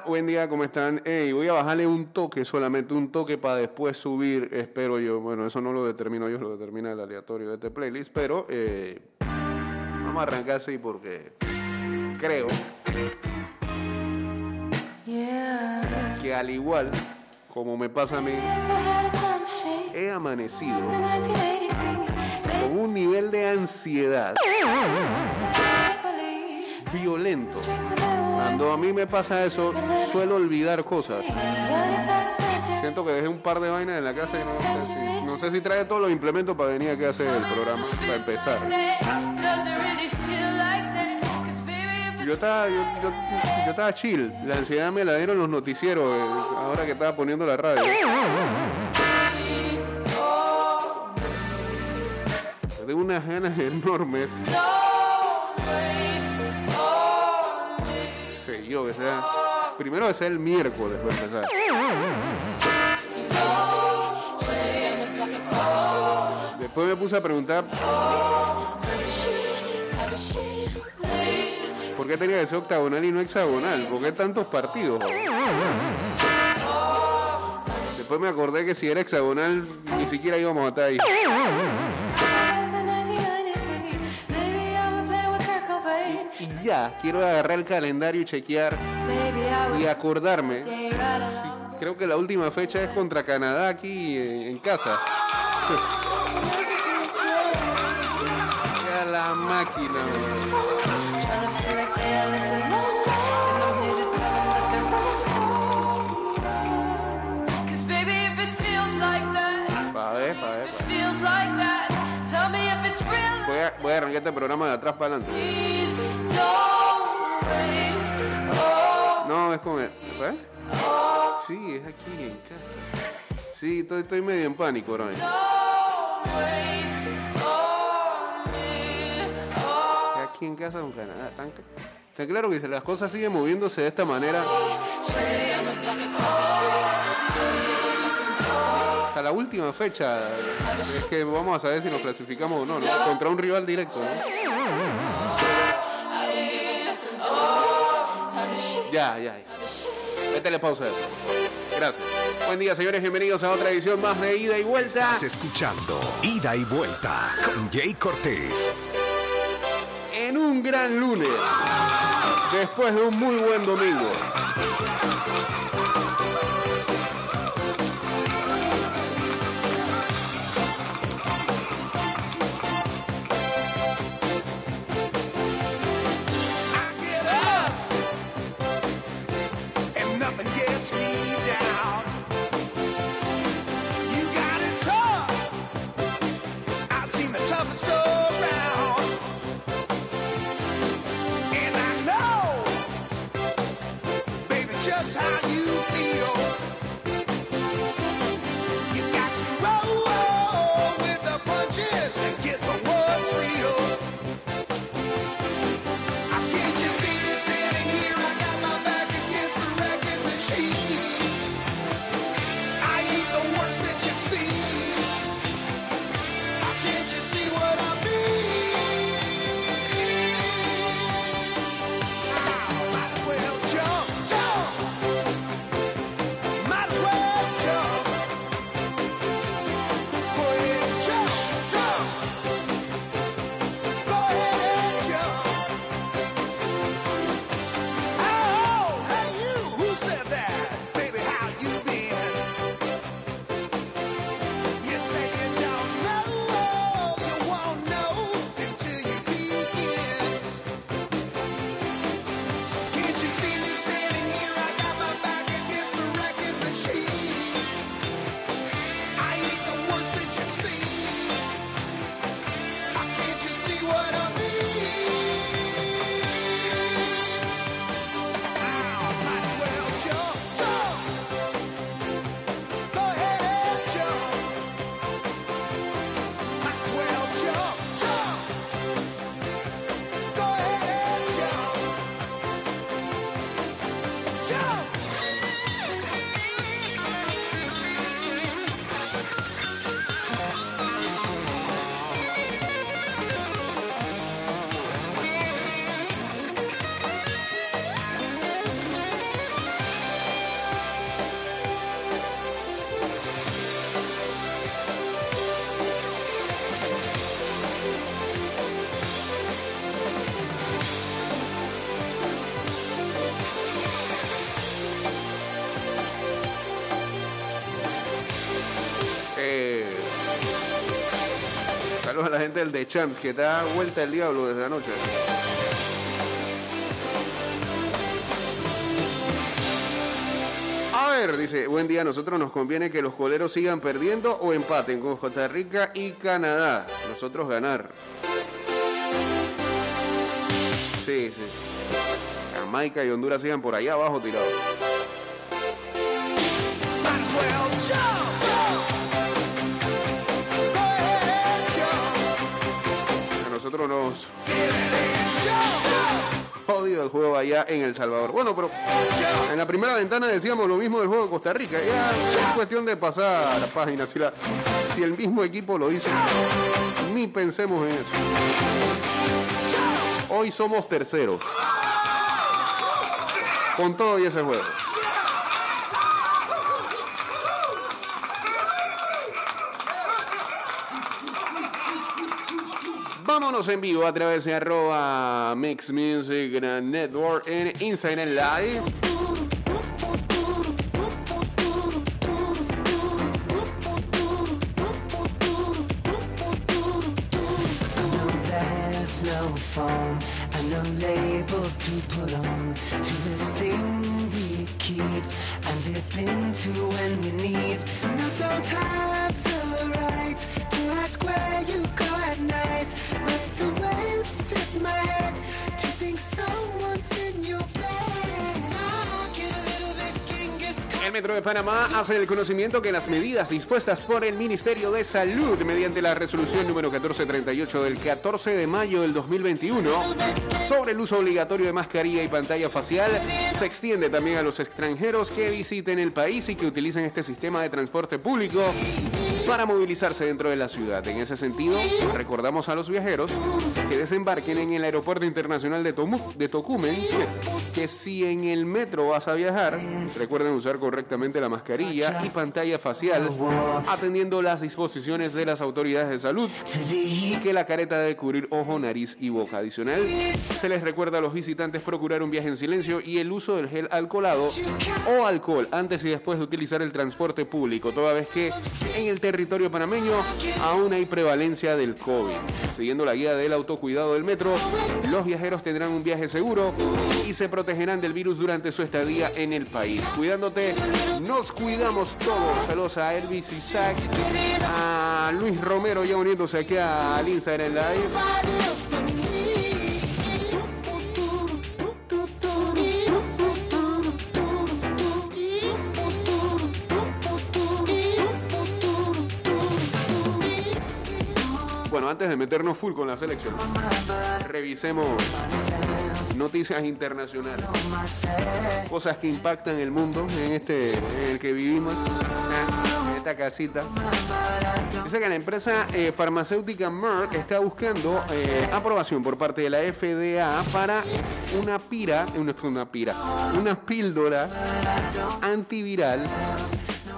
Hola, buen día, ¿cómo están? Ey, voy a bajarle un toque, solamente un toque para después subir, espero yo. Bueno, eso no lo determino yo, lo determina el aleatorio de este playlist, pero eh, vamos a arrancar así porque creo que al igual como me pasa a mí, he amanecido con un nivel de ansiedad violento. Cuando a mí me pasa eso, suelo olvidar cosas. Siento que dejé un par de vainas en la casa y no sé si, no sé si trae todos los implementos para venir aquí a hacer el programa, para empezar. Yo estaba, yo, yo- yo estaba chill. La ansiedad me la dieron los noticieros eh, ahora que estaba poniendo la radio. Tengo unas ganas enormes. Primero que sea el miércoles para empezar. Después me puse a preguntar por qué tenía que ser octagonal y no hexagonal. ¿Por qué tantos partidos? Después me acordé que si era hexagonal ni siquiera íbamos a estar ahí. Y ya, quiero agarrar el calendario y chequear y acordarme. Sí, creo que la última fecha es contra Canadá aquí eh, en casa. La máquina. A arrancar este programa de atrás para adelante. No, es como... ¿eh? Sí, es aquí en casa. Sí, estoy, estoy medio en pánico, bro. Aquí en casa con Canadá. Tan, está claro que las cosas siguen moviéndose de esta manera... Hasta la última fecha es que vamos a saber si nos clasificamos o no, ¿no? Contra un rival directo, ¿no? Ya, ya, ya. Métele pausa a eso. Gracias. Buen día, señores. Bienvenidos a otra edición más de Ida y Vuelta. Estás escuchando Ida y Vuelta con Jay Cortés. En un gran lunes. Después de un muy buen domingo. A la gente del The Champs que está vuelta el diablo desde anoche. A ver, dice, buen día, a nosotros nos conviene que los coleros sigan perdiendo o empaten con Costa Rica y Canadá. Nosotros ganar. Sí, sí. Jamaica y Honduras sigan por allá abajo tirados. Nosotros jodido el juego allá en El Salvador. Bueno, pero en la primera ventana decíamos lo mismo del juego de Costa Rica. Ya es cuestión de pasar a la página. Si, la- si el mismo equipo lo dice, ni pensemos en eso. Hoy somos terceros. Con todo y ese juego. Vámonos en vivo a través de arroba Mix Music Network en Instagram Live. To put on to this thing we keep and dip into when we need. Don't have the right to ask where you go Metro de Panamá hace el conocimiento que las medidas dispuestas por el Ministerio de Salud mediante la resolución número 1438 del 14 de mayo del 2021 sobre el uso obligatorio de mascarilla y pantalla facial se extiende también a los extranjeros que visiten el país y que utilicen este sistema de transporte público para movilizarse dentro de la ciudad. En ese sentido, recordamos a los viajeros que desembarquen en el Aeropuerto Internacional de, Tomu- de Tocumen que si en el metro vas a viajar, recuerden usar correctamente la mascarilla y pantalla facial, atendiendo las disposiciones de las autoridades de salud y que la careta debe cubrir ojo, nariz y boca. Adicional, se les recuerda a los visitantes procurar un viaje en silencio y el uso del gel alcoholado o alcohol antes y después de utilizar el transporte público, toda vez que en el territorio panameño aún hay prevalencia del COVID. Siguiendo la guía del autocuidado del metro, los viajeros tendrán un viaje seguro y se protegerán del virus durante su estadía en el país. Cuidándote, nos cuidamos todos. Saludos a Elvis Isaac, a Luis Romero ya uniéndose aquí al Instagram Live. Bueno, antes de meternos full con la selección, revisemos noticias internacionales, cosas que impactan el mundo en este en el que vivimos, ¿eh? en esta casita. Dice que la empresa eh, farmacéutica Merck está buscando eh, aprobación por parte de la FDA para una pira, una pira, una píldora antiviral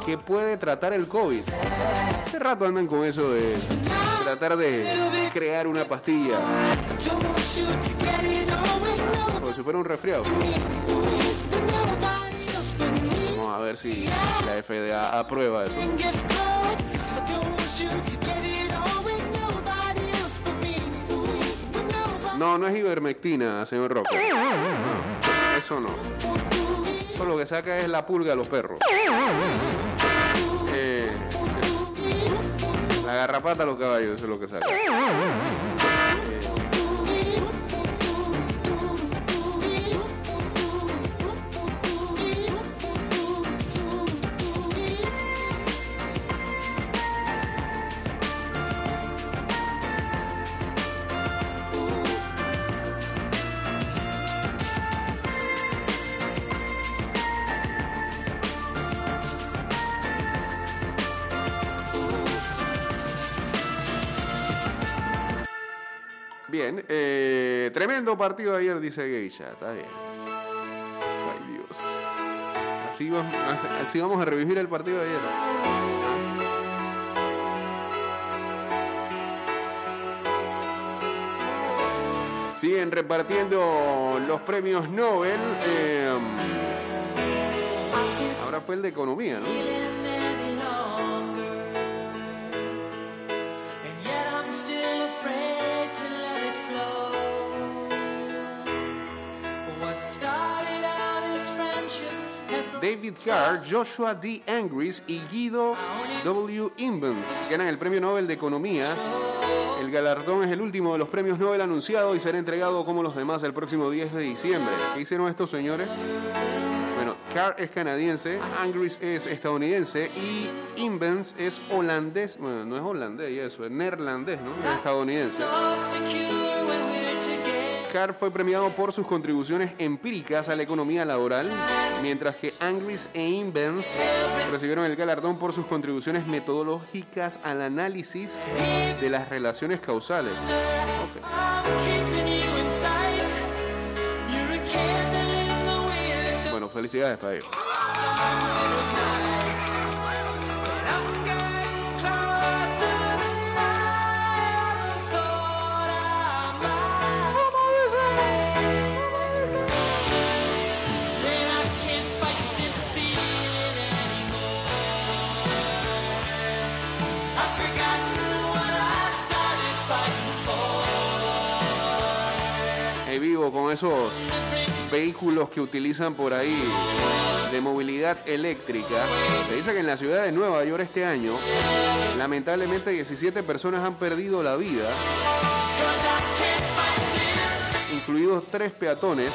que puede tratar el COVID. Hace rato andan con eso de tratar de crear una pastilla como si fuera un resfriado. Vamos a ver si la FDA aprueba eso. No, no es ivermectina, señor Roque. Eso no. Eso lo que saca es la pulga a los perros. Garrapata a los caballos, eso es lo que saca. Eh, tremendo partido ayer, dice Geisha. Está bien. Ay, Dios. Así vamos, así vamos a revivir el partido de ayer. Siguen repartiendo los premios Nobel. eh, ahora fue el de economía, ¿no? David Carr, Joshua D. Angris y Guido W. Invens ganan el Premio Nobel de Economía. El galardón es el último de los premios Nobel anunciado y será entregado como los demás el próximo 10 de diciembre. ¿Qué hicieron estos señores? Bueno, Carr es canadiense, Angris es estadounidense y Invens es holandés. Bueno, no es holandés y eso, es neerlandés, ¿no? Es estadounidense. Carr fue premiado por sus contribuciones empíricas a la economía laboral, mientras que Angris e Invens recibieron el galardón por sus contribuciones metodológicas al análisis de las relaciones causales. Bueno, felicidades para ellos. Vivo con esos vehículos que utilizan por ahí de movilidad eléctrica. Se dice que en la ciudad de Nueva York este año, lamentablemente 17 personas han perdido la vida, incluidos tres peatones,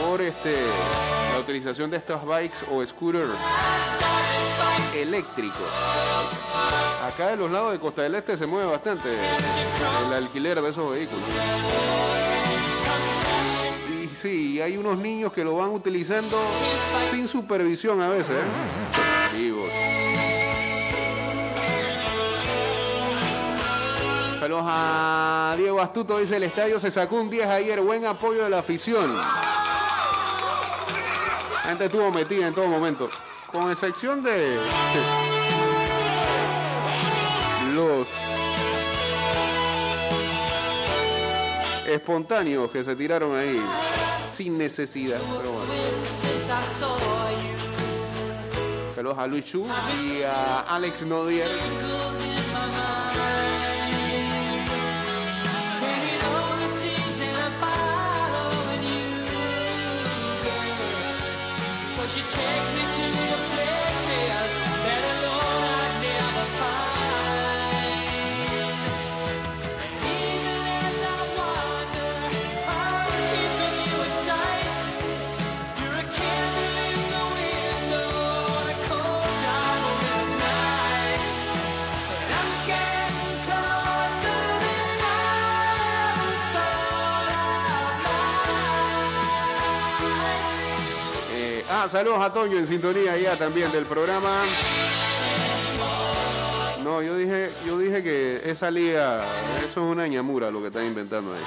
por este, la utilización de estas bikes o scooters eléctricos. Acá de los lados de Costa del Este se mueve bastante el alquiler de esos vehículos. Y sí, hay unos niños que lo van utilizando sin supervisión a veces. ¿eh? Saludos a Diego Astuto, dice el estadio se sacó un 10 ayer, buen apoyo de la afición. La gente estuvo metida en todo momento, con excepción de los espontáneos que se tiraron ahí sin necesidad. Pero bueno. Saludos a Luis Chu y a Alex Nodier. Saludos a Toño en sintonía ya también del programa. No, yo dije, yo dije que esa liga, eso es una ñamura lo que están inventando ahí.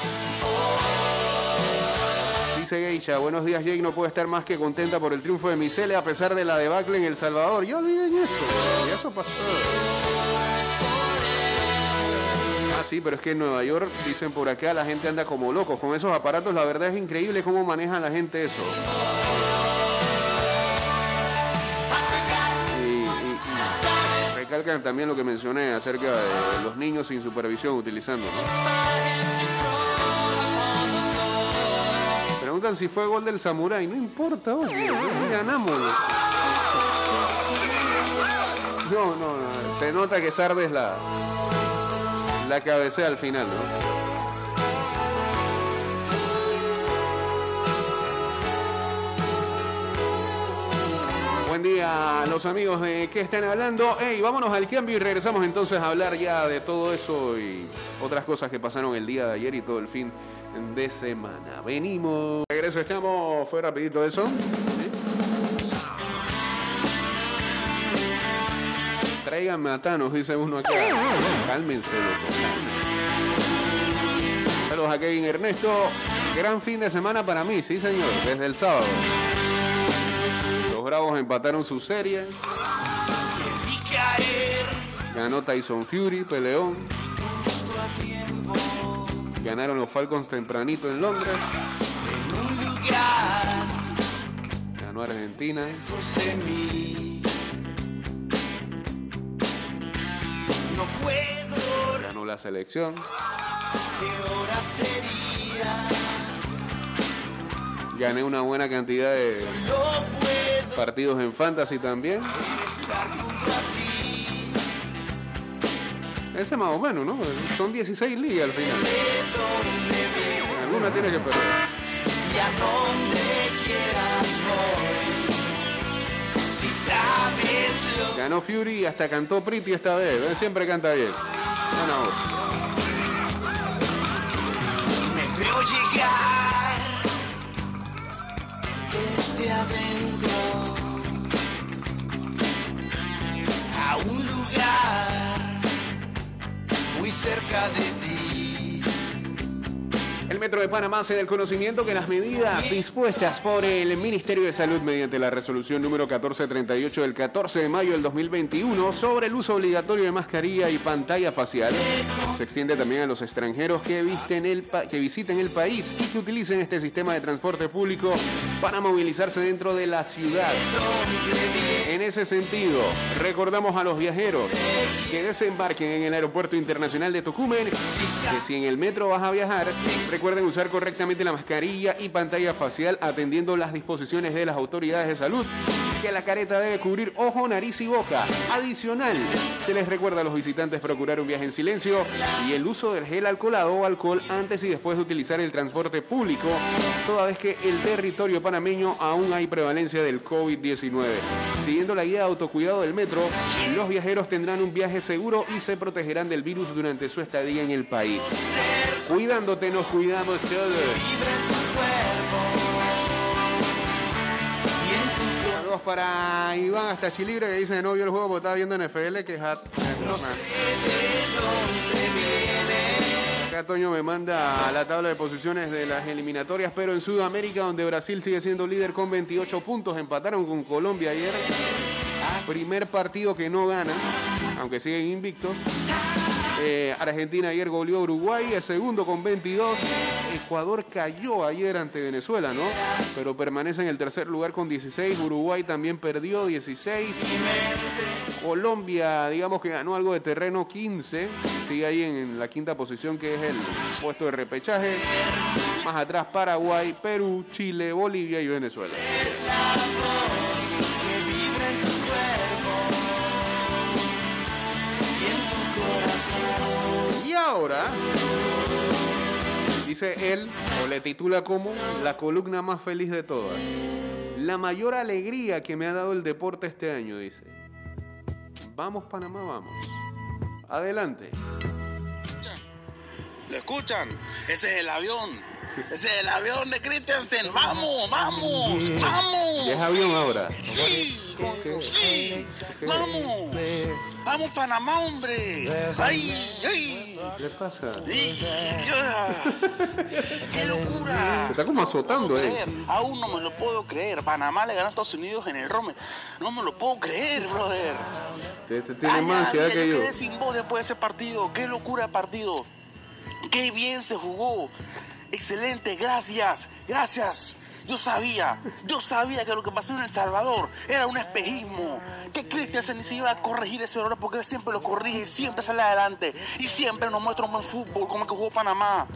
Dice Geisha, buenos días Jake, no puedo estar más que contenta por el triunfo de Misele a pesar de la debacle en El Salvador. Ya olviden esto, y eso pasó. Ah, sí, pero es que en Nueva York, dicen por acá, la gente anda como locos con esos aparatos. La verdad es increíble cómo maneja la gente eso. También lo que mencioné acerca de los niños sin supervisión utilizando. Preguntan si fue gol del Samurai. No importa, ganamos. No, no, no. Se nota que Sardes la, la cabecea al final, ¿no? Buen día, los amigos de ¿Qué están hablando? Hey, vámonos al cambio y regresamos entonces a hablar ya de todo eso y otras cosas que pasaron el día de ayer y todo el fin de semana. Venimos. Regreso, estamos. Fue rapidito eso. ¿Sí? Tráiganme a Thanos, dice uno acá. Cálmense, loco. Saludos a Kevin Ernesto. Gran fin de semana para mí, sí señor, desde el sábado. Bravos empataron su serie. Ganó Tyson Fury, peleón. Ganaron los Falcons tempranito en Londres. Ganó Argentina. Ganó la selección. Gané una buena cantidad de, Partidos en Fantasy también. Ese más o menos, ¿no? Son 16 ligas al final. Alguna tiene que perder. Y a donde quieras voy. Si sabes lo Ganó Fury y hasta cantó Pretty esta vez. ¿eh? Siempre canta bien. Buena voz. me veo llegar desde adentro a un lugar muy cerca de. El Metro de Panamá hace del conocimiento que las medidas dispuestas por el Ministerio de Salud mediante la resolución número 1438 del 14 de mayo del 2021 sobre el uso obligatorio de mascarilla y pantalla facial se extiende también a los extranjeros que, el visiten el país y que utilicen este sistema de transporte público para movilizarse dentro de la ciudad. En ese sentido, recordamos a los viajeros que desembarquen en el Aeropuerto Internacional de Tocumen que si en el metro vas a viajar, recuerden usar correctamente la mascarilla y pantalla facial atendiendo las disposiciones de las autoridades de salud, que la careta debe cubrir ojo, nariz y boca. Adicional, se les recuerda a los visitantes procurar un viaje en silencio y el uso del gel alcoholado o alcohol antes y después de utilizar el transporte público, toda vez que el territorio panameño aún hay prevalencia del COVID-19. Siguiendo la guía de autocuidado del metro, los viajeros tendrán un viaje seguro y se protegerán del virus durante su estadía en el país. Cuidándote, nos cuidamos todos. Saludos para Iván hasta Chilibre que dice que no vio el juego porque estaba viendo NFL que es hat. Acá Toño me manda la tabla de posiciones de las eliminatorias, pero en Sudamérica, donde Brasil sigue siendo líder con 28 puntos, empataron con Colombia ayer. Primer partido que no gana, aunque siguen invictos. Eh, Argentina ayer goleó Uruguay, el segundo con 22. Ecuador cayó ayer ante Venezuela, ¿no? Pero permanece en el tercer lugar con 16. Uruguay también perdió 16. Colombia, digamos que ganó algo de terreno 15. Sigue ahí en la quinta posición, que es el puesto de repechaje. Más atrás Paraguay, Perú, Chile, Bolivia y Venezuela. Y ahora, dice él, o le titula como la columna más feliz de todas. La mayor alegría que me ha dado el deporte este año, dice. Vamos, Panamá, vamos. Adelante. ¿Lo escuchan? Ese es el avión. Ese es el avión de Christensen. ¡Vamos, vamos, vamos! ¿Qué es avión ahora? Sí, sí. Vamos. Vamos, Panamá, hombre. ¡Ay, ay! ¿Qué le pasa? ¡Qué locura! Se está como azotando, puedo eh. Aún no me lo puedo creer. Panamá le ganó a Estados Unidos en el Rome. No me lo puedo creer, brother. Este tiene Ay, más ansiedad que yo. quedé sin voz después de ese partido. Qué locura de partido. Qué bien se jugó. Excelente, gracias, gracias. Yo sabía, yo sabía que lo que pasó en El Salvador era un espejismo. Que Cristian se iba a corregir ese error porque él siempre lo corrige y siempre sale adelante. Y siempre nos muestra un buen fútbol como el que jugó Panamá.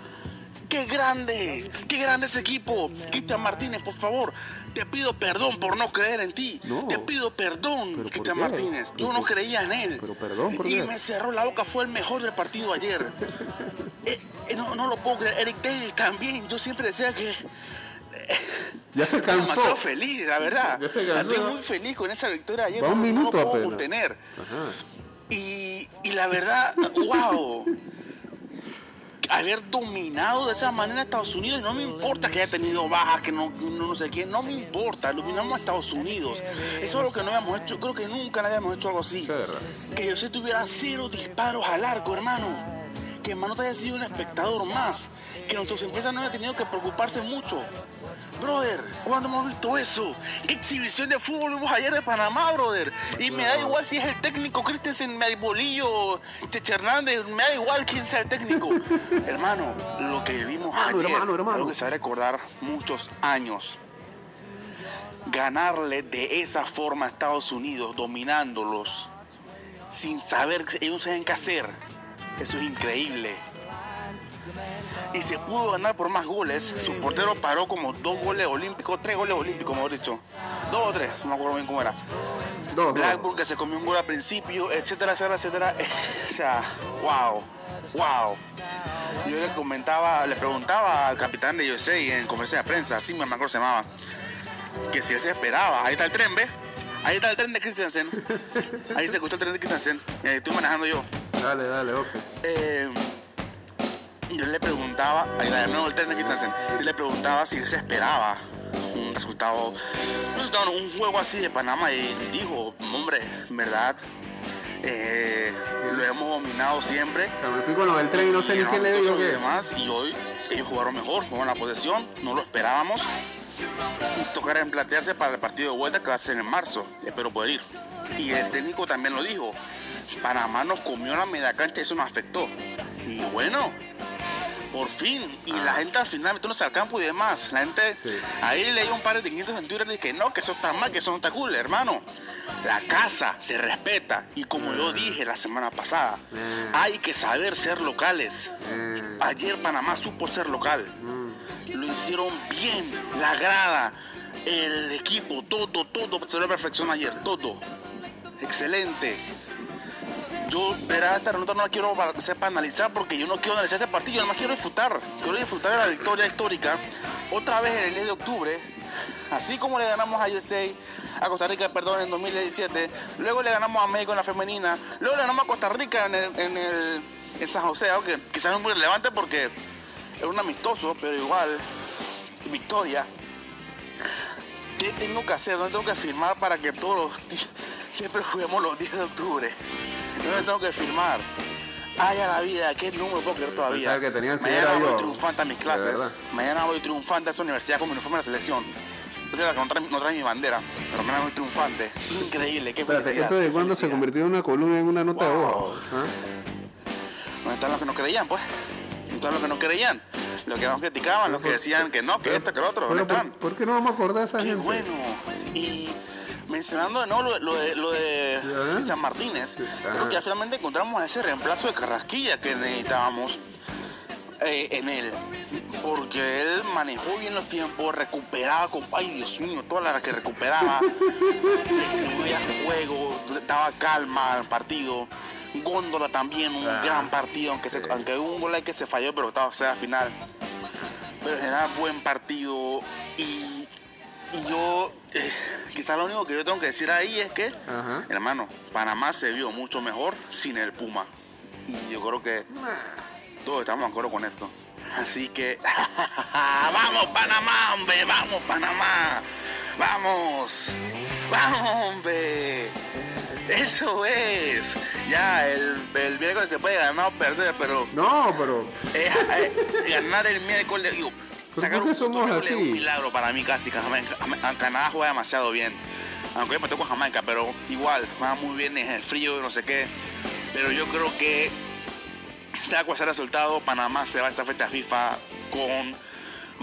¡Qué grande! ¡Qué grande ese equipo! Cristian Martínez, por favor, te pido perdón por no creer en ti. No. Te pido perdón, ¿Pero por Cristian? Martínez. Yo no creía en él. pero perdón, ¿por y me cerró la boca, fue el mejor del partido ayer. Eh, eh, no, no lo puedo creer. Eric Davis también. Yo siempre decía que. Ya se Estoy demasiado cansó. feliz, la verdad. Ya se cansó. Estoy muy feliz con esa victoria ayer. Va un no- no minuto puedo apenas. contener. Ajá. Y, y la verdad, wow. Haber dominado de esa manera a Estados Unidos, no me importa que haya tenido bajas, que no, no, no sé qué, no me importa, dominamos a Estados Unidos. Eso es lo que no habíamos hecho, creo que nunca le habíamos hecho algo así. Que yo tuviera cero disparos al arco, hermano. Que hermano te haya sido un espectador más. Que nuestras empresas no hayan tenido que preocuparse mucho. Brother, ¿cuándo hemos visto eso? ¿Qué exhibición de fútbol vimos ayer de Panamá, brother? Y me da igual si es el técnico Christensen, Bolillo, Cheche Hernández, me da igual quién sea el técnico. hermano, lo que vimos Hermano, ayer, hermano, hermano. algo que se va a recordar muchos años. Ganarle de esa forma a Estados Unidos, dominándolos, sin saber ellos saben qué hacer. Eso es increíble. Y se pudo ganar por más goles. Su portero paró como dos goles olímpicos, tres goles olímpicos, mejor dicho. dos o tres, no me acuerdo bien cómo era. Dos. Blackburn que se comió un gol al principio, etcétera, etcétera, etcétera. O sea, wow, wow. Yo le comentaba, le preguntaba al capitán de USA en conferencia de prensa, así me acuerdo se llamaba, que si él se esperaba. Ahí está el tren, ¿ves? Ahí está el tren de Christensen. Ahí se escuchó el tren de Christensen. Y ahí estoy manejando yo. Dale, dale, ok. Eh, yo le preguntaba, ahí de nuevo el Christensen. Yo le preguntaba si él se esperaba un resultado, un resultado, un juego así de Panamá. Y dijo, hombre, verdad, eh, lo hemos dominado siempre. Me con lo del tren y no sé ni qué le digo y que. demás, y hoy ellos jugaron mejor, jugaron la posesión, no lo esperábamos. Y tocará emplantearse para el partido de vuelta que va a ser en marzo. Espero poder ir. Y el técnico también lo dijo. Panamá nos comió la media cancha y eso nos afectó. Y bueno, por fin. Y la gente al final metiéndose al campo y demás. La gente, Sí. ahí leí un par de tinguitos en Twitter y dije, no, que eso está mal, que eso no está cool, hermano. La casa se respeta. Y como yo dije la semana pasada, hay que saber ser locales. Ayer Panamá supo ser local. Lo hicieron bien. La grada, el equipo, todo, todo se a perfección ayer. Todo. Excelente. Yo, verá, esta nota no la quiero para, para analizar porque yo no quiero analizar este partido, yo nada más quiero disfrutar. Quiero disfrutar de la victoria histórica. Otra vez en el mes de octubre, así como le ganamos a USA, a Costa Rica, perdón, en 2017, luego le ganamos a México en la femenina, luego le ganamos a Costa Rica en, el, en, San José, aunque quizás no es muy relevante porque es un amistoso, pero igual, victoria. ¿Qué tengo que hacer? ¿Dónde tengo que firmar para que todos los siempre juguemos los 10 de octubre? ¿Dónde tengo que firmar? Ay, a la vida, ¿qué número creer todavía? Pensaba que tenían Mañana voy yo. triunfante a mis clases. Mañana voy triunfante a esa universidad con mi uniforme de la selección. Yo no trae, no trae mi bandera, pero mañana voy triunfante. Increíble, qué Espérate, felicidad, ¿esto de cuándo se convirtió en una columna en una nota de voz? ¿Ah? ¿Dónde están los que no creían, pues? ¿Dónde están los que no creían? Los que nos criticaban, los que decían que no, que esto, que lo otro, ¿dónde están? ¿por, por qué no vamos a acordar a esa Qué gente? bueno. Y mencionando de nuevo lo, lo de, lo. Cristian Martínez, Ajá. creo que ya finalmente encontramos ese reemplazo de Carrasquilla que necesitábamos eh, en él. Porque él manejó bien los tiempos, recuperaba con. Ay, Dios mío, todas las que recuperaba. distribuía el juego, daba calma al partido. Góndola también, un Ah, gran partido, aunque, se- sí. aunque hubo un gol ahí que se falló, pero estaba o sea, al final. Pero en general, buen partido. Y, y yo, eh, quizás lo único que yo tengo que decir ahí es que, Ajá. hermano, Panamá se vio mucho mejor sin el Puma. Y yo creo que todos estamos de acuerdo con esto. Así que, vamos Panamá, hombre, vamos Panamá, vamos, vamos, hombre. Eso es. Ya, el, el miércoles se puede ganar o perder, pero No, pero. eh, ganar el miércoles, digo, ¿Por sacar qué un somos punto miércoles es así? un milagro para mí casi. Jamaica- Canadá juega demasiado bien. Aunque yo me toco Jamaica, pero igual, juega muy bien en el frío y no sé qué. Pero yo creo que sea cual sea el resultado, Panamá se va a esta fecha FIFA con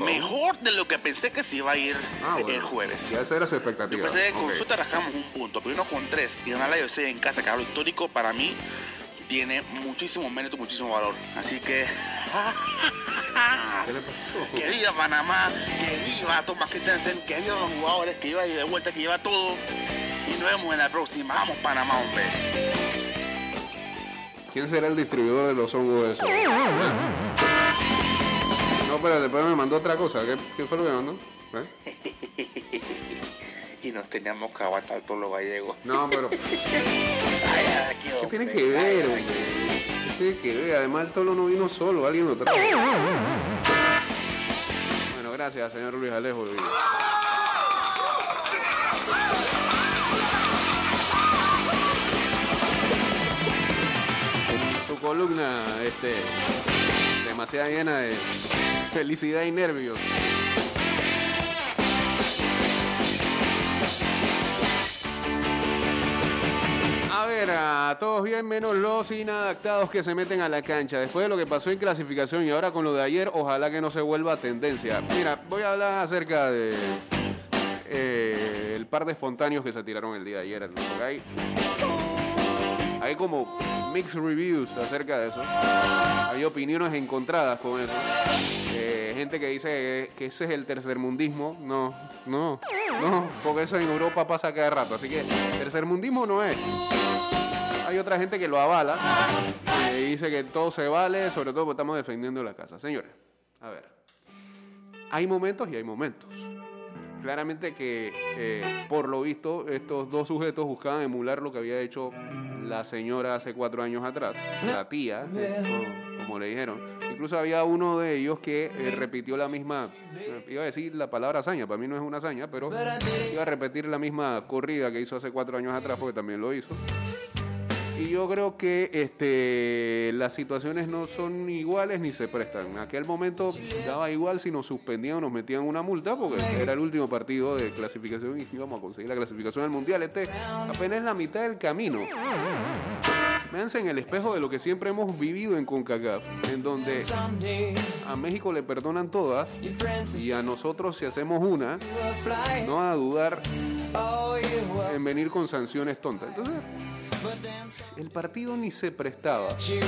mejor de lo que pensé que se iba a ir Ah, el bueno. jueves. Ya esa era su Yo expectativa. pensé que con Ok. suerte rascamos un punto, pero uno con tres y ganar la IOC en casa, que histórico, para mí tiene muchísimo mérito, muchísimo valor. Así que. ¿Qué le pasó? Que viva Panamá, que viva Thomas Christensen, que viva los jugadores, que viva y de vuelta, que lleva todo. Y nos vemos en la próxima. Vamos Panamá, hombre. ¿Quién será el distribuidor de los hongos esos? No, pero después me mandó otra cosa. ¿Qué, qué fue lo que me mandó? ¿Eh? Y nos teníamos que aguantar todos los gallegos. No, pero. ¿Qué Ay, tiene que ver, Ay, hombre? ¿Qué ver? Además, el tolo no vino solo, alguien lo trajo. Bueno, gracias, señor Luis Alejo. Su columna, este, demasiado llena de felicidad y nervios. A ver, a todos bien menos los inadaptados que se meten a la cancha. Después de lo que pasó en clasificación y ahora con lo de ayer, ojalá que no se vuelva tendencia. Mira, voy a hablar acerca de eh, el par de espontáneos que se tiraron el día de ayer. ¿no? Hay, hay como mixed reviews acerca de eso. Hay opiniones encontradas con eso. Eh, gente que dice que ese es el tercermundismo. No, no, no, porque eso en Europa pasa cada rato. Así que tercermundismo no es. Hay otra gente que lo avala, que dice que todo se vale, sobre todo porque estamos defendiendo la casa. Señores, a ver, hay momentos y hay momentos. Claramente que, eh, por lo visto, estos dos sujetos buscaban emular lo que había hecho la señora hace cuatro años atrás, la tía, como le dijeron. Incluso había uno de ellos que eh, repitió la misma, eh, iba a decir la palabra hazaña, para mí no es una hazaña, pero iba a repetir la misma corrida que hizo hace cuatro años atrás, porque también lo hizo. Yo creo que este, las situaciones no son iguales ni se prestan. En aquel momento daba igual si nos suspendían o nos metían una multa, porque era el último partido de clasificación y íbamos a conseguir la clasificación al mundial. Este apenas la mitad del camino. Véanse en el espejo de lo que siempre hemos vivido en CONCACAF, en donde a México le perdonan todas y a nosotros si hacemos una, no van a dudar en venir con sanciones tontas. Entonces, el partido ni se prestaba. Si,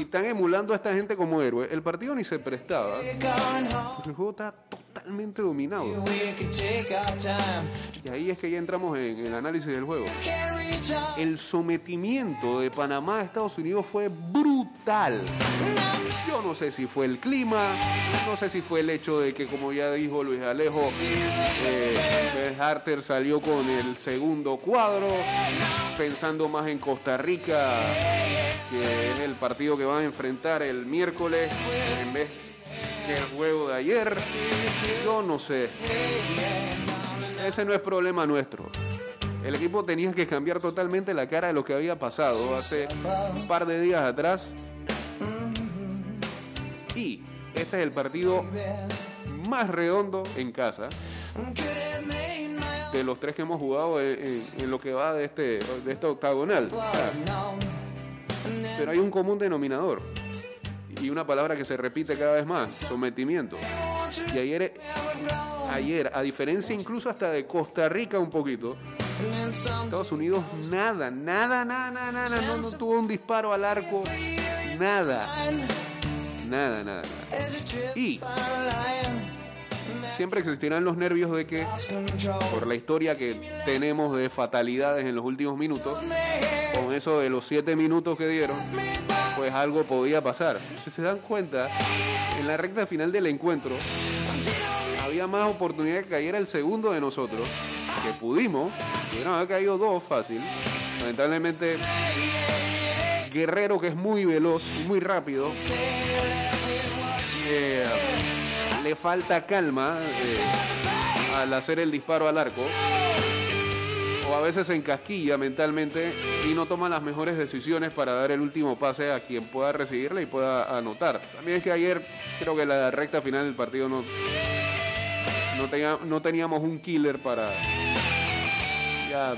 están emulando a esta gente como héroe, el partido ni se prestaba. Dominado. Y ahí es que ya entramos en el análisis del juego. El sometimiento de Panamá a Estados Unidos fue brutal. Yo no sé si fue el clima, no sé si fue el hecho de que, como ya dijo Luis Alejo, eh, Harter salió con el segundo cuadro, pensando más en Costa Rica, que es el partido que van a enfrentar el miércoles, en vez que el juego de ayer. Yo no sé. Ese no es problema nuestro. El equipo tenía que cambiar totalmente la cara de lo que había pasado hace un par de días atrás. Y este es el partido más redondo en casa de los tres que hemos jugado en, lo que va de este, de este octagonal. Pero hay un común denominador y una palabra que se repite cada vez más, sometimiento. Y ayer, ayer, a diferencia incluso hasta de Costa Rica un poquito, Estados Unidos nada, nada, nada, nada, nada, no, no tuvo un disparo al arco, nada, nada, nada, nada. Y siempre existirán los nervios de que, por la historia que tenemos de fatalidades en los últimos minutos, con eso de los siete minutos que dieron, pues algo podía pasar. Si se dan cuenta, en la recta final del encuentro, había más oportunidad que cayera el segundo de nosotros, que pudimos, pudieron haber caído dos fácil. Lamentablemente, Guerrero, que es muy veloz y muy rápido, eh, le falta calma eh, al hacer el disparo al arco. O a veces se encasquilla mentalmente y no toma las mejores decisiones para dar el último pase a quien pueda recibirla y pueda anotar. También es que ayer creo que la recta final del partido no, no, tenía- no teníamos un killer para ya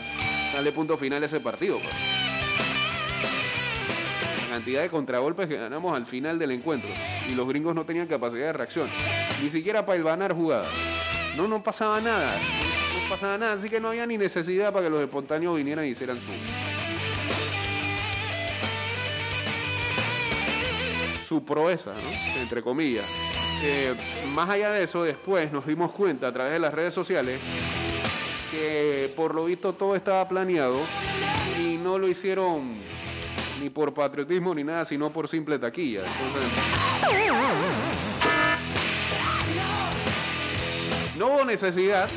darle punto final a ese partido. pues. La cantidad de contragolpes que ganamos al final del encuentro y los gringos no tenían capacidad de reacción, ni siquiera para hilvanar jugadas. No, no pasaba nada, pasaba nada, así que no había ni necesidad para que los espontáneos vinieran y hicieran su, proeza, ¿no? entre comillas. Eh, más allá de eso, después nos dimos cuenta a través de las redes sociales que por lo visto todo estaba planeado y no lo hicieron ni por patriotismo ni nada, sino por simple taquilla. No hubo necesidad.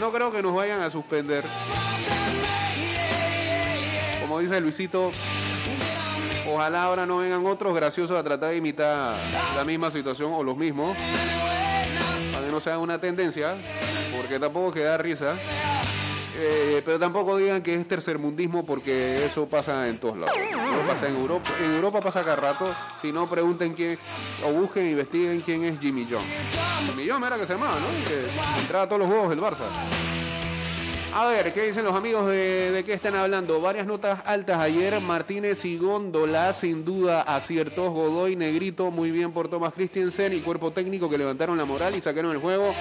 No creo que nos vayan a suspender. Como dice Luisito, ojalá ahora no vengan otros graciosos a tratar de imitar la misma situación o los mismos. Para que no sea una tendencia, porque tampoco queda risa. Eh, pero tampoco digan que es tercermundismo porque eso pasa en todos lados. Pasa en Europa. En Europa pasa cada rato. Si no, pregunten quién, o busquen investiguen quién es Jimmy John. Jimmy John era que se llamaba, ¿no? Y entraba a todos los juegos del Barça. A ver, ¿qué dicen los amigos de, qué están hablando? Varias notas altas ayer. Martínez y Góndola, sin duda, aciertos. Godoy, Negrito, muy bien por Thomas Christensen y cuerpo técnico que levantaron la moral y sacaron el juego.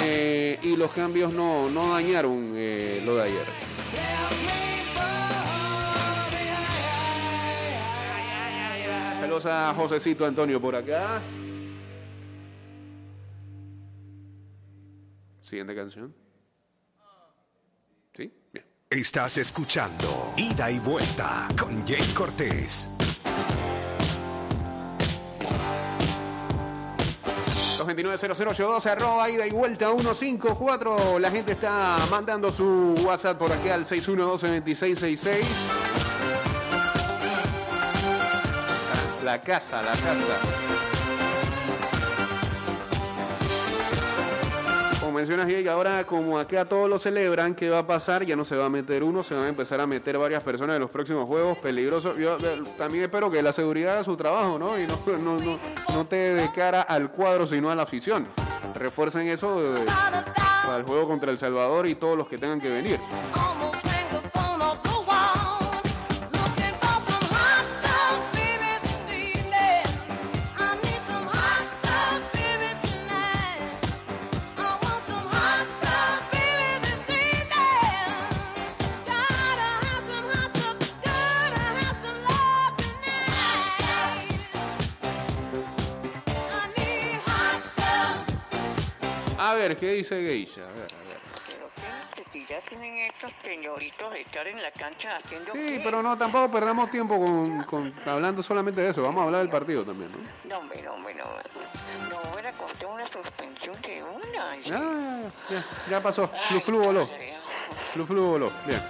Eh, y los cambios no, no dañaron eh, lo de ayer. Saludos a Josecito Antonio por acá. Siguiente canción. ¿Sí? Bien. Estás escuchando Ida y Vuelta con Jay Cortés. 229-0082, arroba ida y vuelta 154. La gente está mandando su WhatsApp por aquí al 612-2666. Ah, La casa, la casa. Mencionas, Jake, ahora como acá todos lo celebran, ¿qué va a pasar? Ya no se va a meter uno, se van a empezar a meter varias personas en los próximos juegos peligrosos. Yo eh, también espero que la seguridad haga su trabajo, ¿no? Y no, no, no, no te de cara al cuadro, sino a la afición. Refuercen eso eh, para el juego contra El Salvador y todos los que tengan que venir. A ver, ¿qué dice Geisha? A ver, a ver. Pero qué necesidad tienen estos señoritos de estar en la cancha haciendo Sí, qué? pero no, tampoco perdamos tiempo con, con- hablando solamente de eso. Vamos a hablar del partido también, ¿no? No, hombre, no, hombre, no. No hubiera costado una suspensión de una. Ya, ya, ya, ya pasó. Flu, flu voló. Flu, flu voló. Bien.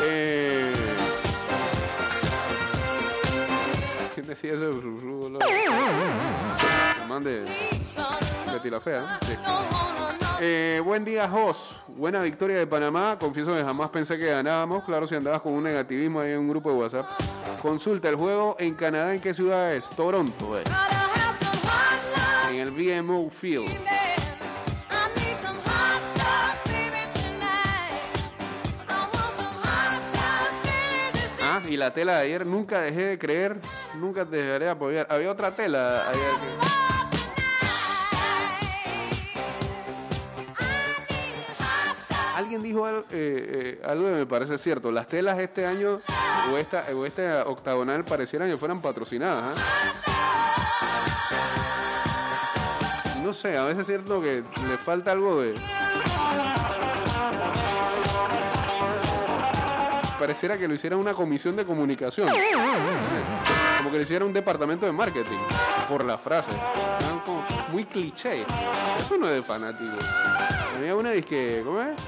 Eh... ¿Quién decía eso? Flu, flu voló. Man de Betty la Fea. Eh, buen día, Jos. Buena victoria de Panamá. Confieso que jamás pensé que ganábamos. Claro, si andabas con un negativismo ahí en un grupo de WhatsApp. Consulta el juego en Canadá. ¿En qué ciudad es? Toronto. eh. En el BMO Field. Ah, y la tela de ayer nunca dejé de creer, nunca te dejaré de apoyar. Había otra tela ayer Alguien dijo algo, eh, eh, algo que me parece cierto. Las telas este año o esta, o esta octagonal parecieran que fueran patrocinadas. ¿ah? No sé, a veces es cierto que le falta algo de... Pareciera que lo hiciera una comisión de comunicación. Como que lo hiciera un departamento de marketing. Por la frase. Están como Muy cliché. Eso no es de fanático. Había una disque. ¿Cómo es?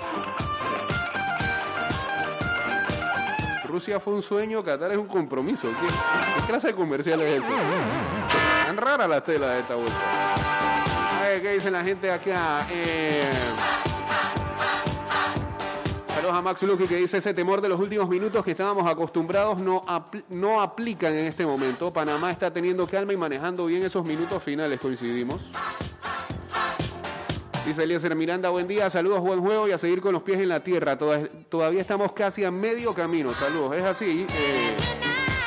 Rusia fue un sueño, Qatar es un compromiso. ¿Qué, clase de comercial es eso? Tan rara la tela de esta vuelta. A ver, ¿qué dice la gente acá? Eh, Saludos a Max Lucky que dice ese temor de los últimos minutos que estábamos acostumbrados no, no aplican en este momento. Panamá está teniendo calma y manejando bien esos minutos finales, coincidimos. Dice Eliezer Miranda, buen día, saludos, buen juego y a seguir con los pies en la tierra. Toda- Todavía estamos casi a medio camino, saludos. Es así, eh,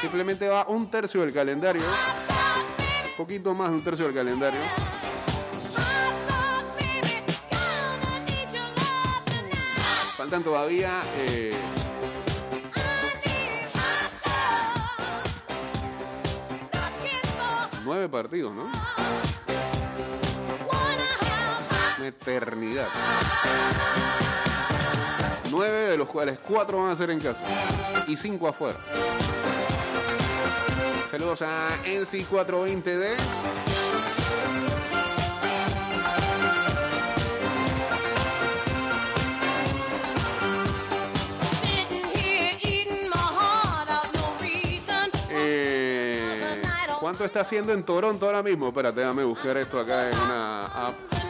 simplemente va un tercio del calendario, un poquito más de un tercio del calendario. Faltan todavía eh, nueve partidos, ¿no? Una eternidad. Nueve de los cuales cuatro van a ser en casa y cinco afuera. Saludos a NC420D. ¿Cuánto está haciendo en Toronto ahora mismo? Espérate, déjame buscar esto acá en una app.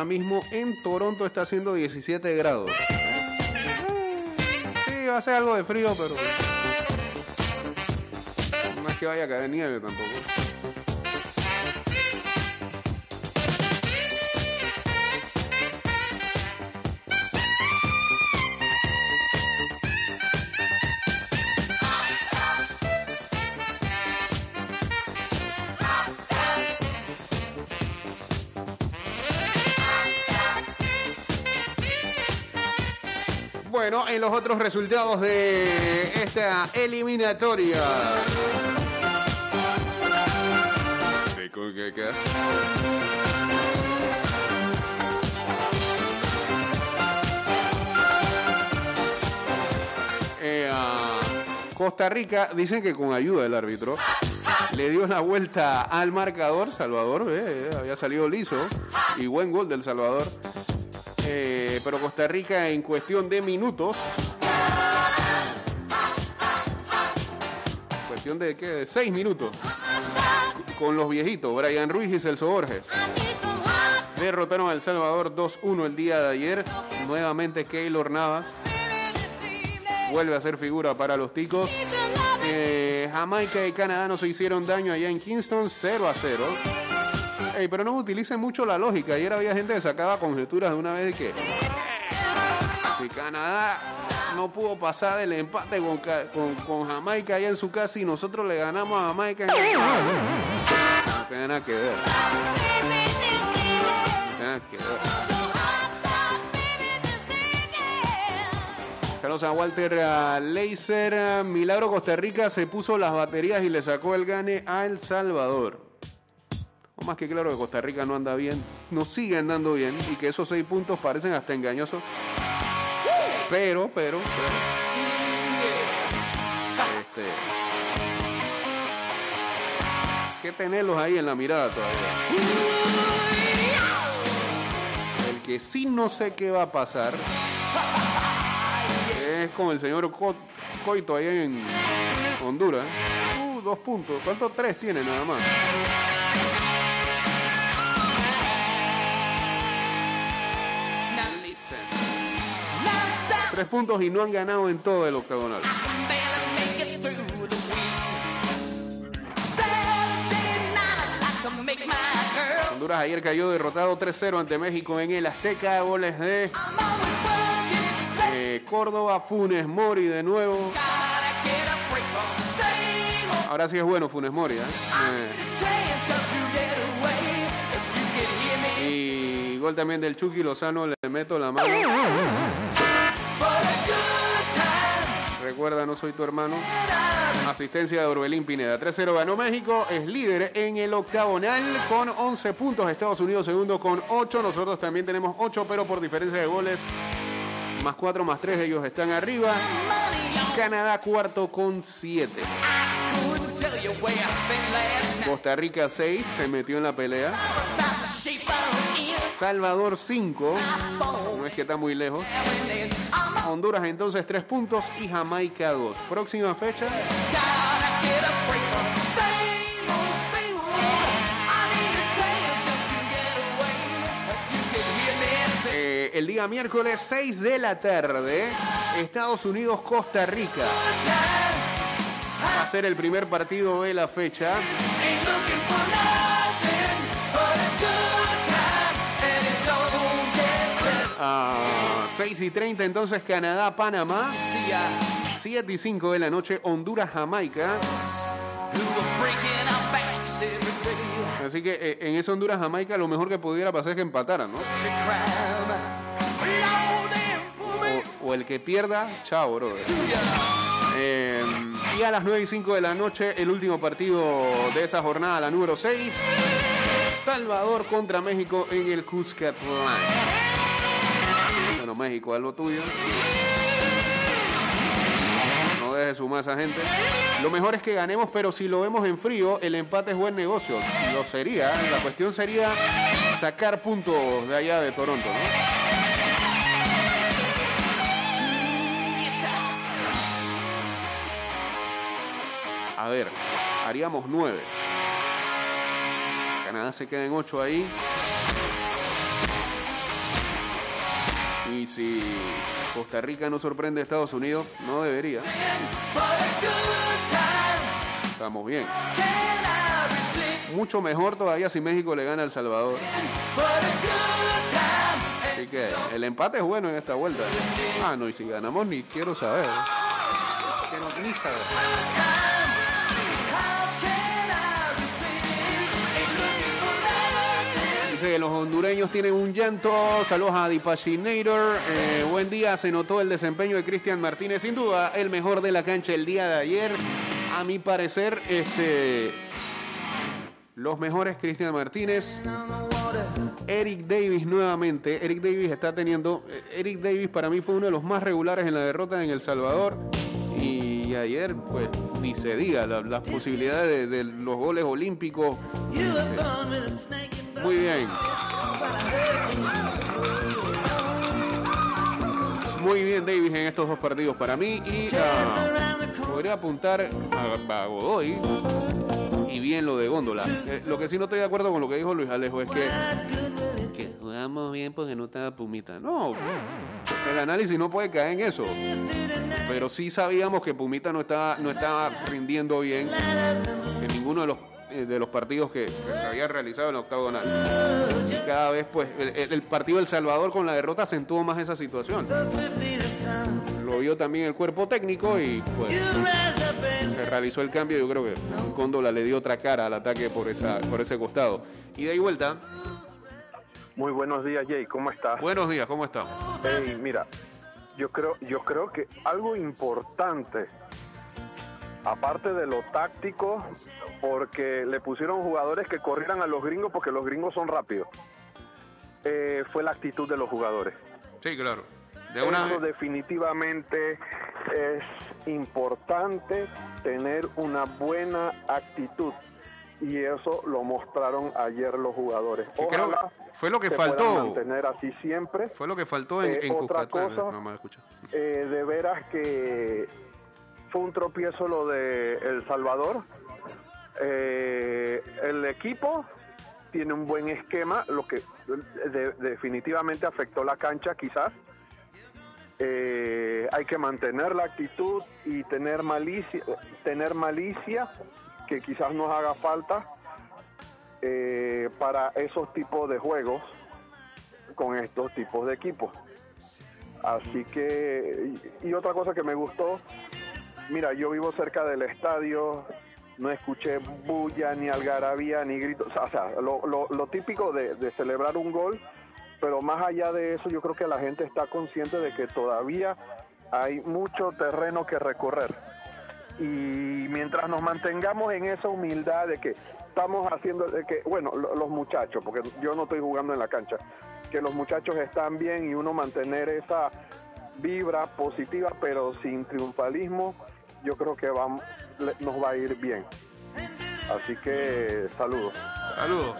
Ahora mismo en Toronto está haciendo 17 grados. frío, hace algo de frío, pero. No es que vaya a caer nieve tampoco. Bueno, en los otros resultados de esta eliminatoria. Eh, ah, Costa Rica, dicen que con ayuda del árbitro, le dio la vuelta al marcador. Salvador, eh, había salido liso. Y buen gol del Salvador. Eh, pero Costa Rica en cuestión de minutos. Cuestión de qué? De seis minutos. Con los viejitos, Brian Ruiz y Celso Borges. Derrotaron a El Salvador 2-1 el día de ayer. Nuevamente Keylor Navas vuelve a ser figura para los ticos. Eh, Jamaica y Canadá no se hicieron daño allá en Kingston 0 a 0. Pero no utilicen mucho la lógica. Ayer había gente que sacaba conjeturas de una vez de que si Canadá no pudo pasar del empate con, con- con Jamaica allá en su casa y nosotros le ganamos a Jamaica en No tiene nada que ver. No tiene nada que ver. Saludos a Walter a Leiser. a Milagro Costa Rica se puso las baterías y le sacó el gane a El Salvador. Más que claro que Costa Rica no anda bien, no sigue andando bien y que esos seis puntos parecen hasta engañosos. Pero, pero, pero. Este. que tenerlos ahí en la mirada todavía. El que sí no sé qué va a pasar es con el señor Co- Coito ahí en Honduras. Uh, dos puntos. ¿Cuántos tres tiene nada más? Tres puntos y no han ganado en todo el octagonal. Honduras ayer cayó derrotado 3-0 ante México en el Azteca. Goles de eh, Córdoba, Funes Mori de nuevo. Ahora sí es bueno Funes Mori. ¿eh? Eh, Y gol también del Chucky Lozano. Le meto la mano. Recuerda, no soy tu hermano. Asistencia de Orbelín Pineda. 3-0 ganó México. Es líder en el octagonal con 11 puntos. Estados Unidos segundo con 8. Nosotros también tenemos 8, pero por diferencia de goles. Más 4, más 3, ellos están arriba. Canadá cuarto con 7. Costa Rica 6, se metió en la pelea. Salvador 5, no es que está muy lejos. Honduras entonces 3 puntos y Jamaica 2. Próxima fecha, eh, el día miércoles 6 de la tarde, Estados Unidos, Costa Rica. Va a ser el primer partido de la fecha. A 6 y 30 entonces Canadá, Panamá. 7 y 5 de la noche Honduras, Jamaica. Así que eh, en ese Honduras, Jamaica lo mejor que pudiera pasar es que empataran, ¿no? O, o el que pierda, chao, bro. Eh, y a las 9 y 5 de la noche, el último partido de esa jornada, la número 6. Salvador contra México en el Cuscatlán. México, haz lo tuyo. No dejes sumar a esa gente. Lo mejor es que ganemos, pero si lo vemos en frío, el empate es buen negocio. Lo sería. La cuestión sería sacar puntos de allá de Toronto. A ver, haríamos nueve. Canadá se queda en ocho ahí. Y si Costa Rica no sorprende a Estados Unidos, no debería. Estamos bien. Mucho mejor todavía si México le gana a El Salvador. Así que el empate es bueno en esta vuelta. Ah, no, y si ganamos ni quiero saber. Ni saber. Los hondureños tienen un llanto. Saludos a Dipashinator. Eh, buen día. Se notó el desempeño de Cristian Martínez. Sin duda, el mejor de la cancha el día de ayer. A mi parecer, este. Los mejores Cristian Martínez. Eric Davis nuevamente. Eric Davis está teniendo. eh, Eric Davis para mí fue uno de los más regulares en la derrota en El Salvador. Y ayer, pues, ni se diga, la- las posibilidades de, de los goles olímpicos. Muy bien. Muy bien, Davis, en estos dos partidos para mí. Y ah, podría apuntar a, a Godoy. Y bien lo de Góndola. Eh, lo que sí no estoy de acuerdo con lo que dijo Luis Alejo es que, que jugamos bien porque no estaba Pumita. No, el análisis no puede caer en eso. Pero sí sabíamos que Pumita no estaba, no estaba rindiendo bien en ninguno de los, de los partidos que, que se había realizado en la octagonal. Y cada vez, pues, el, partido del Salvador con la derrota acentuó más esa situación. Lo vio también el cuerpo técnico y pues se realizó el cambio. Yo creo que Cóndola le dio otra cara al ataque por, esa, por ese costado. Y de ahí vuelta. Muy buenos días, Jay. ¿Cómo estás? Buenos días, ¿cómo estamos? Hey, mira, yo creo, yo creo que algo importante, aparte de lo táctico, porque le pusieron jugadores que corrieran a los gringos porque los gringos son rápidos, eh, fue la actitud de los jugadores. Sí, claro. De una Eso definitivamente es importante tener una buena actitud. Y eso lo mostraron ayer los jugadores. Creo fue lo que faltó. mantener así siempre. Fue lo que faltó en, Eh, en otra Cuscatlán. cosa- No escucha. Eh, de veras que fue un tropiezo lo de El Salvador. Eh, el equipo tiene un buen esquema, lo que de- definitivamente afectó la cancha quizás. Eh, hay que mantener la actitud y tener malicia, tener malicia que quizás nos haga falta eh, para esos tipos de juegos con estos tipos de equipos. Así que, y otra cosa que me gustó, mira, yo vivo cerca del estadio, no escuché bulla, ni algarabía, ni gritos, o sea, lo, lo- lo típico de, de celebrar un gol, pero más allá de eso, yo creo que la gente está consciente de que todavía hay mucho terreno que recorrer. Y mientras nos mantengamos en esa humildad de que estamos haciendo, de que, bueno, lo- los muchachos, porque yo no estoy jugando en la cancha, que los muchachos están bien y uno mantener esa vibra positiva, pero sin triunfalismo, yo creo que vamos, le- nos va a ir bien. Así que saludos. Saludos.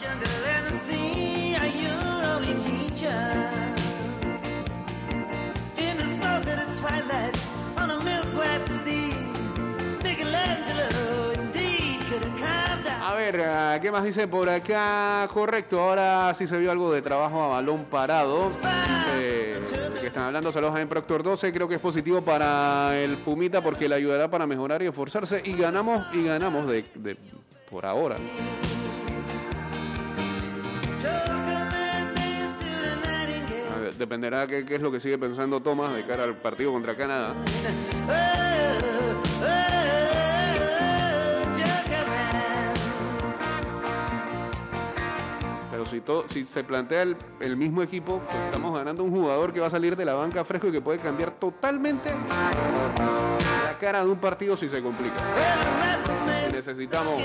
Ah, ¿qué más dice por acá? Correcto, ahora sí se vio algo de trabajo a balón parado. Están hablando saludos en Proctor 12. Creo que es positivo para el Pumita porque le ayudará para mejorar y esforzarse. Y ganamos, y ganamos de, por ahora. A dependerá qué, es lo que sigue pensando Tomás de cara al partido contra Canadá. Si, todo, si se plantea el, mismo equipo, pues estamos ganando un jugador que va a salir de la banca fresco y que puede cambiar totalmente la cara de un partido si se complica. Necesitamos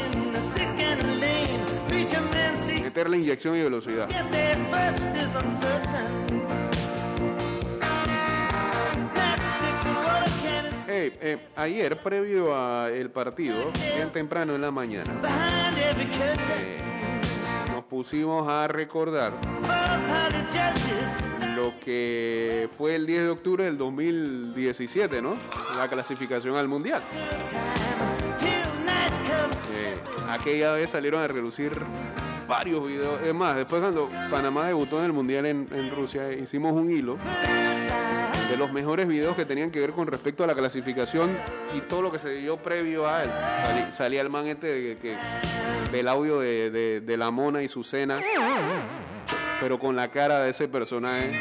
meterle inyección y velocidad. Hey, eh, ayer, previo al partido, bien temprano en la mañana, eh, pusimos a recordar lo que fue el 10 de octubre del 2017, ¿no? La clasificación al Mundial. Eh, aquella vez salieron a relucir varios videos. Es más, después cuando Panamá debutó en el Mundial en, Rusia, hicimos un hilo de los mejores videos que tenían que ver con respecto a la clasificación y todo lo que se dio previo a él. Salí- salía el man este de que, del audio de, de- la mona y su cena, pero con la cara de ese personaje.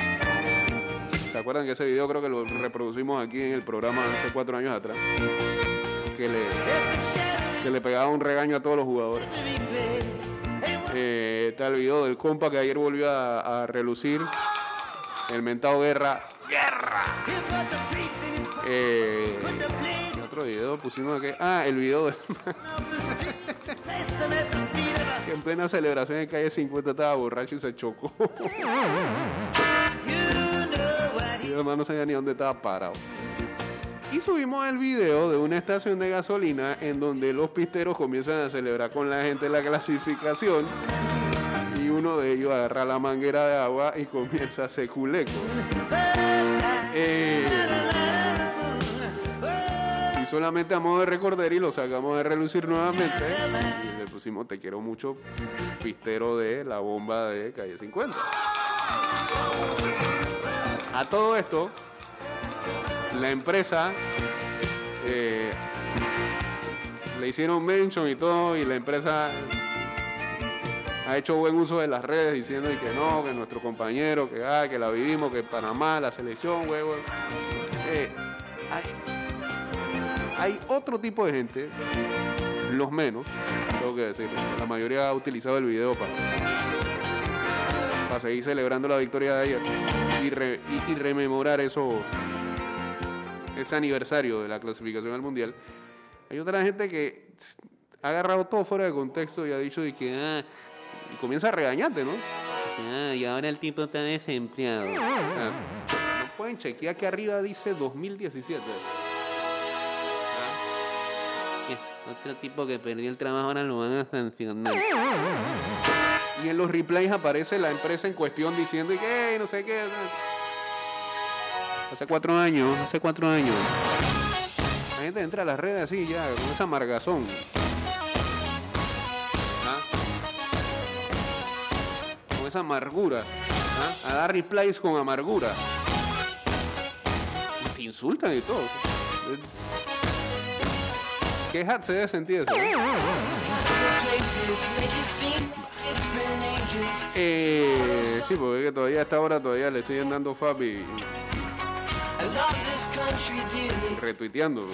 ¿Se acuerdan que ese video creo que lo reproducimos aquí en el programa hace cuatro años atrás? Que le, que le pegaba un regaño a todos los jugadores. Eh, está el video del compa que ayer volvió a, relucir. El mentado Guerra. ¡Guerra! Eh, ¿qué otro video pusimos aquí? Ah, el video de... en plena celebración en calle 50 estaba borracho y se chocó. y además no sabía ni dónde estaba parado. Y subimos el video de una estación de gasolina en donde los pisteros comienzan a celebrar con la gente la clasificación. Y uno de ellos agarra la manguera de agua y comienza a hacer culeco. Eh, solamente a modo de recordar y lo sacamos de relucir nuevamente. Y le pusimos Te quiero mucho, pistero de la bomba de calle 50. A todo esto, la empresa eh, le hicieron mention y todo, y la empresa ha hecho buen uso de las redes diciendo y que no, que nuestro compañero, que, ah, que la vivimos, que Panamá, la selección, huevo. Eh, hay otro tipo de gente, los menos, tengo que decirlo. La mayoría ha utilizado el video para, para seguir celebrando la victoria de ayer y, re- y- y rememorar eso, ese aniversario de la clasificación al mundial. Hay otra gente que ha agarrado todo fuera de contexto y ha dicho de que ah, y comienza a regañarte, ¿no? Ah, y ahora el tipo está desempleado. Ah, no pueden chequear que arriba dice 2017. Otro tipo que perdió el trabajo ahora lo van a sancionar. Y en los replays aparece la empresa en cuestión diciendo que "Ey, no sé qué. Hace cuatro años, hace cuatro años. La gente entra a las redes así ya, con esa amargazón. ¿Ah? Con esa amargura. ¿ah? A dar replies con amargura. Te insultan y todo. ¿Qué hat se debe sentir eso? eh? Sí, porque todavía a esta hora todavía le siguen dando fab y retuiteando. ¿no?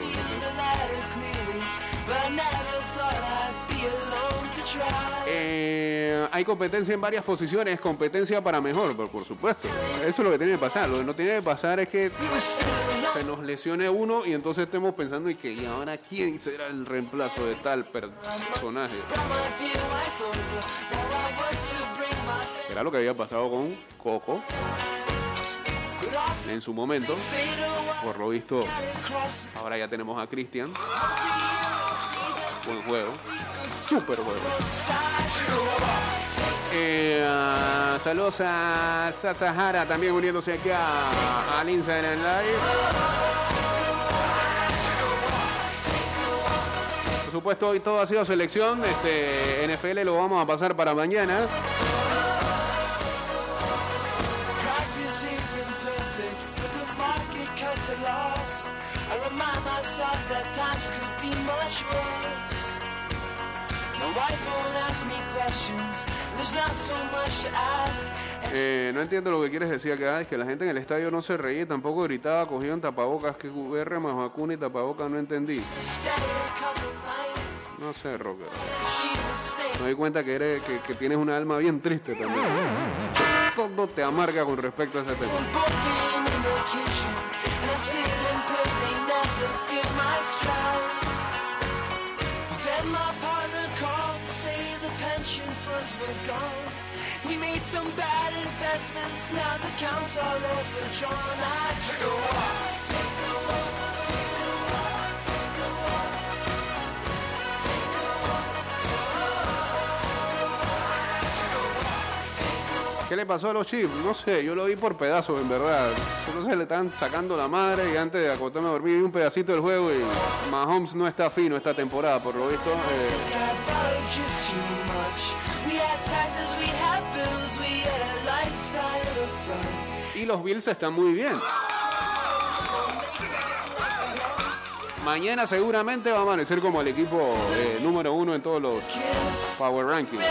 Eh, hay competencia en varias posiciones, competencia para mejor, por, por supuesto. Eso es lo que tiene que pasar. Lo que no tiene que pasar es que se nos lesione uno y entonces estemos pensando y que y ahora quién será el reemplazo de tal personaje. Era lo que había pasado con Coco en su momento. Por lo visto, ahora ya tenemos a Cristian. Buen juego. Super juego. Eh, saludos a Sasahara también uniéndose acá al Instagram Live. Por supuesto, hoy todo ha sido selección. Este NFL lo vamos a pasar para mañana. Eh, no entiendo lo que quieres decir acá, es que la gente en el estadio no se reía, tampoco gritaba, cogían tapabocas, que QR más vacuna y tapabocas, no entendí. No sé, Rocker. Me doy cuenta que, eres, que, que tienes una alma bien triste también. Todo te amarga con respecto a ese tema. ¿Qué le pasó a los Chiefs? No sé, yo lo vi por pedazos, en verdad. Solo se le están sacando la madre y antes de acostarme a dormir vi un pedacito del juego y Mahomes no está fino esta temporada, por lo visto. eh, los Bills están muy bien. Mañana seguramente va a amanecer como el equipo eh, número uno en todos los Power Rankings.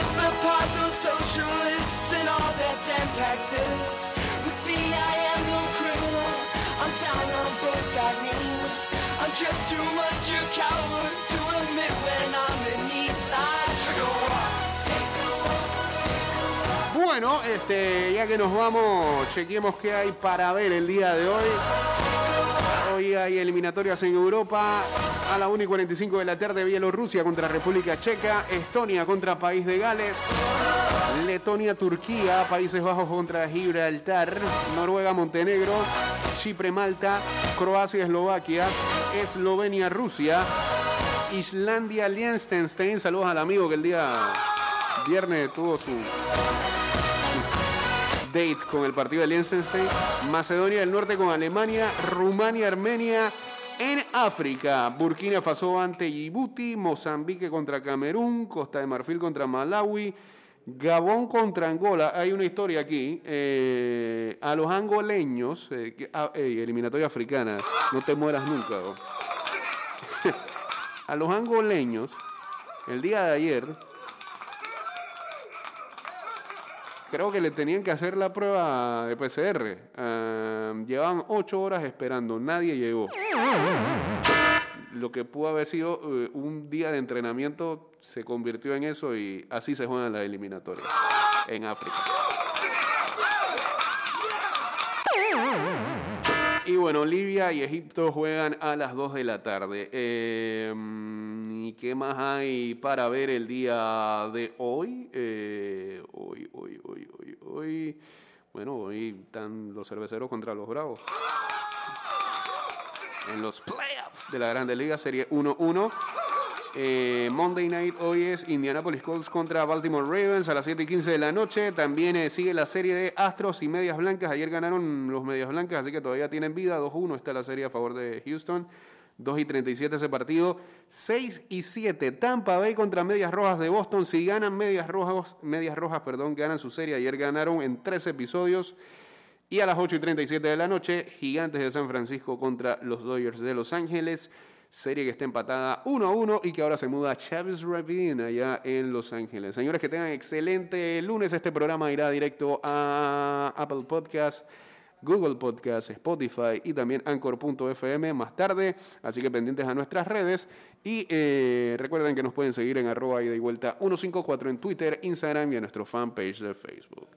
Just too much a coward to admit when I'm Bueno, este, ya que nos vamos, chequemos qué hay para ver el día de hoy. Hoy hay eliminatorias en Europa. A la 1 y 45 de la tarde, Bielorrusia contra República Checa, Estonia contra País de Gales, Letonia, Turquía, Países Bajos contra Gibraltar, Noruega, Montenegro, Chipre, Malta, Croacia, Eslovaquia, Eslovenia, Rusia, Islandia, Liechtenstein. Saludos al amigo que el día viernes tuvo su date con el partido de Liechtenstein, Macedonia del Norte con Alemania, Rumania, Armenia en África, Burkina Faso ante Djibouti, Mozambique contra Camerún, Costa de Marfil contra Malawi, Gabón contra Angola. Hay una historia aquí. eh, a los angoleños, eh, ah, eliminatoria africana, no te mueras nunca. a los angoleños, el día de ayer, creo que le tenían que hacer la prueba de PCR. Ah, llevaban ocho horas esperando, nadie llegó. Lo que pudo haber sido eh, un día de entrenamiento se convirtió en eso y así se juegan las eliminatorias en África. Y bueno, Libia y Egipto juegan a las 2 de la tarde. Eh, ¿Y qué más hay para ver el día de hoy? Eh, hoy, hoy, hoy, hoy, hoy. Bueno, hoy están los cerveceros contra los bravos. En los playoffs de la Grande Liga, serie 1-1. Eh, Monday Night hoy es Indianapolis Colts contra Baltimore Ravens a las 7 y 15 de la noche. También eh, sigue la serie de Astros y Medias Blancas. Ayer ganaron los Medias Blancas, así que todavía tienen vida. 2-1 está la serie a favor de Houston. 2 y 37 ese partido. 6 y 7 Tampa Bay contra Medias Rojas de Boston. Si ganan Medias Rojas, Medias Rojas, perdón, ganan su serie. Ayer ganaron en 3 episodios. Y a las 8 y 37 de la noche, Gigantes de San Francisco contra los Dodgers de Los Ángeles. Serie que está empatada 1 a 1 y que ahora se muda a Chavis Ravine allá en Los Ángeles. Señores, que tengan excelente lunes. Este programa irá directo a Apple Podcast, Google Podcast, Spotify y también Anchor.fm más tarde. Así que pendientes a nuestras redes. Y eh, recuerden que nos pueden seguir en arroba y vuelta 154 en Twitter, Instagram y a nuestro fanpage de Facebook.